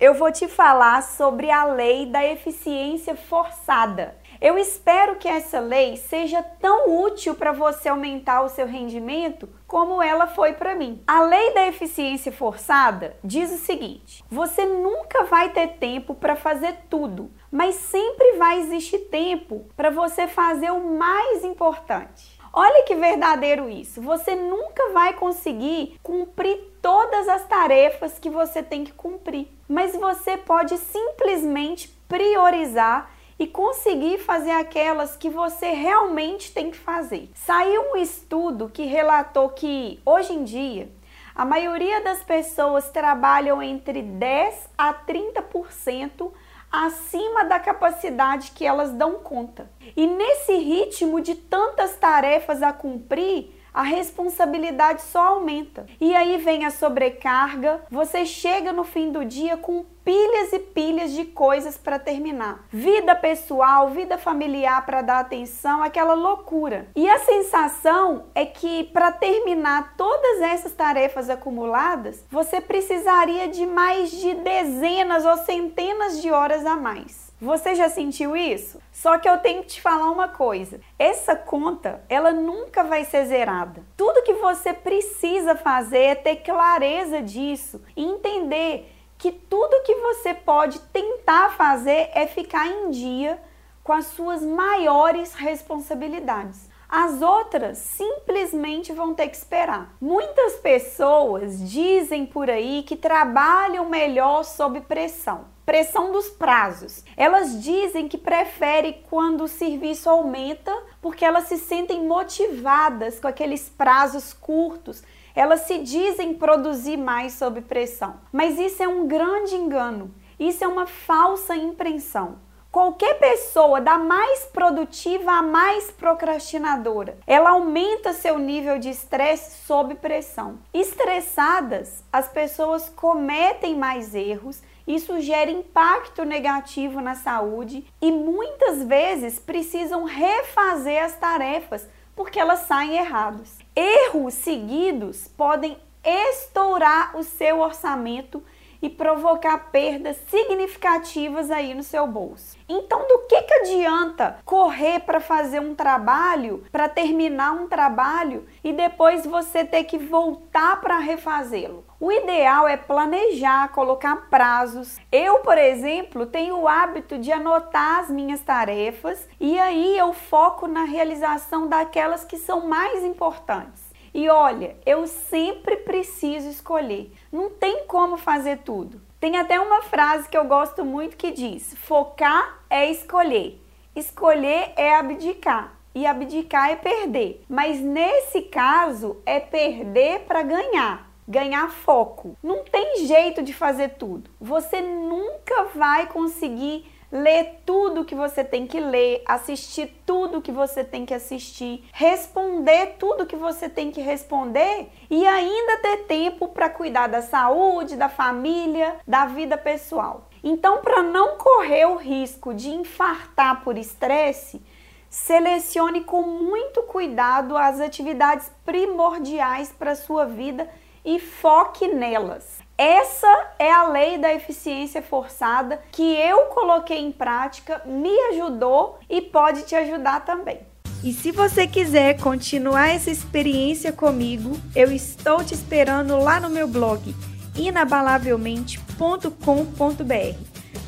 Eu vou te falar sobre a lei da eficiência forçada. Eu espero que essa lei seja tão útil para você aumentar o seu rendimento como ela foi para mim. A lei da eficiência forçada diz o seguinte: você nunca vai ter tempo para fazer tudo, mas sempre vai existir tempo para você fazer o mais importante. Olha que verdadeiro isso. Você nunca vai conseguir cumprir todas as tarefas que você tem que cumprir, mas você pode simplesmente priorizar e conseguir fazer aquelas que você realmente tem que fazer. Saiu um estudo que relatou que hoje em dia a maioria das pessoas trabalham entre 10 a 30% acima da capacidade que elas dão conta. E nesse ritmo de tantas tarefas a cumprir, a responsabilidade só aumenta. E aí vem a sobrecarga, você chega no fim do dia com pilhas e pilhas de coisas para terminar. Vida pessoal, vida familiar para dar atenção, aquela loucura. E a sensação é que para terminar todas essas tarefas acumuladas, você precisaria de mais de dezenas ou centenas de horas a mais. Você já sentiu isso? Só que eu tenho que te falar uma coisa. Essa conta, ela nunca vai ser zerada. Tudo que você precisa fazer é ter clareza disso e entender que tudo que você pode tentar fazer é ficar em dia com as suas maiores responsabilidades. As outras simplesmente vão ter que esperar. Muitas pessoas dizem por aí que trabalham melhor sob pressão pressão dos prazos. Elas dizem que preferem quando o serviço aumenta porque elas se sentem motivadas com aqueles prazos curtos. Elas se dizem produzir mais sob pressão. Mas isso é um grande engano. Isso é uma falsa impressão. Qualquer pessoa, da mais produtiva à mais procrastinadora, ela aumenta seu nível de estresse sob pressão. Estressadas, as pessoas cometem mais erros, isso gera impacto negativo na saúde e muitas vezes precisam refazer as tarefas porque elas saem erradas. Erros seguidos podem estourar o seu orçamento e provocar perdas significativas aí no seu bolso. Então, do que que adianta correr para fazer um trabalho, para terminar um trabalho e depois você ter que voltar para refazê-lo? O ideal é planejar, colocar prazos. Eu, por exemplo, tenho o hábito de anotar as minhas tarefas e aí eu foco na realização daquelas que são mais importantes. E olha, eu sempre preciso escolher. Não tem como fazer tudo. Tem até uma frase que eu gosto muito que diz: focar é escolher, escolher é abdicar e abdicar é perder. Mas nesse caso é perder para ganhar ganhar foco. Não tem jeito de fazer tudo. Você nunca vai conseguir ler tudo que você tem que ler, assistir tudo que você tem que assistir, responder tudo que você tem que responder e ainda ter tempo para cuidar da saúde, da família, da vida pessoal. Então, para não correr o risco de infartar por estresse, selecione com muito cuidado as atividades primordiais para sua vida e foque nelas. Essa é a lei da eficiência forçada que eu coloquei em prática, me ajudou e pode te ajudar também. E se você quiser continuar essa experiência comigo, eu estou te esperando lá no meu blog inabalavelmente.com.br.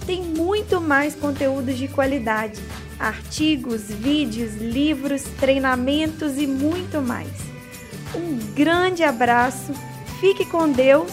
Tem muito mais conteúdos de qualidade, artigos, vídeos, livros, treinamentos e muito mais. Um grande abraço, fique com Deus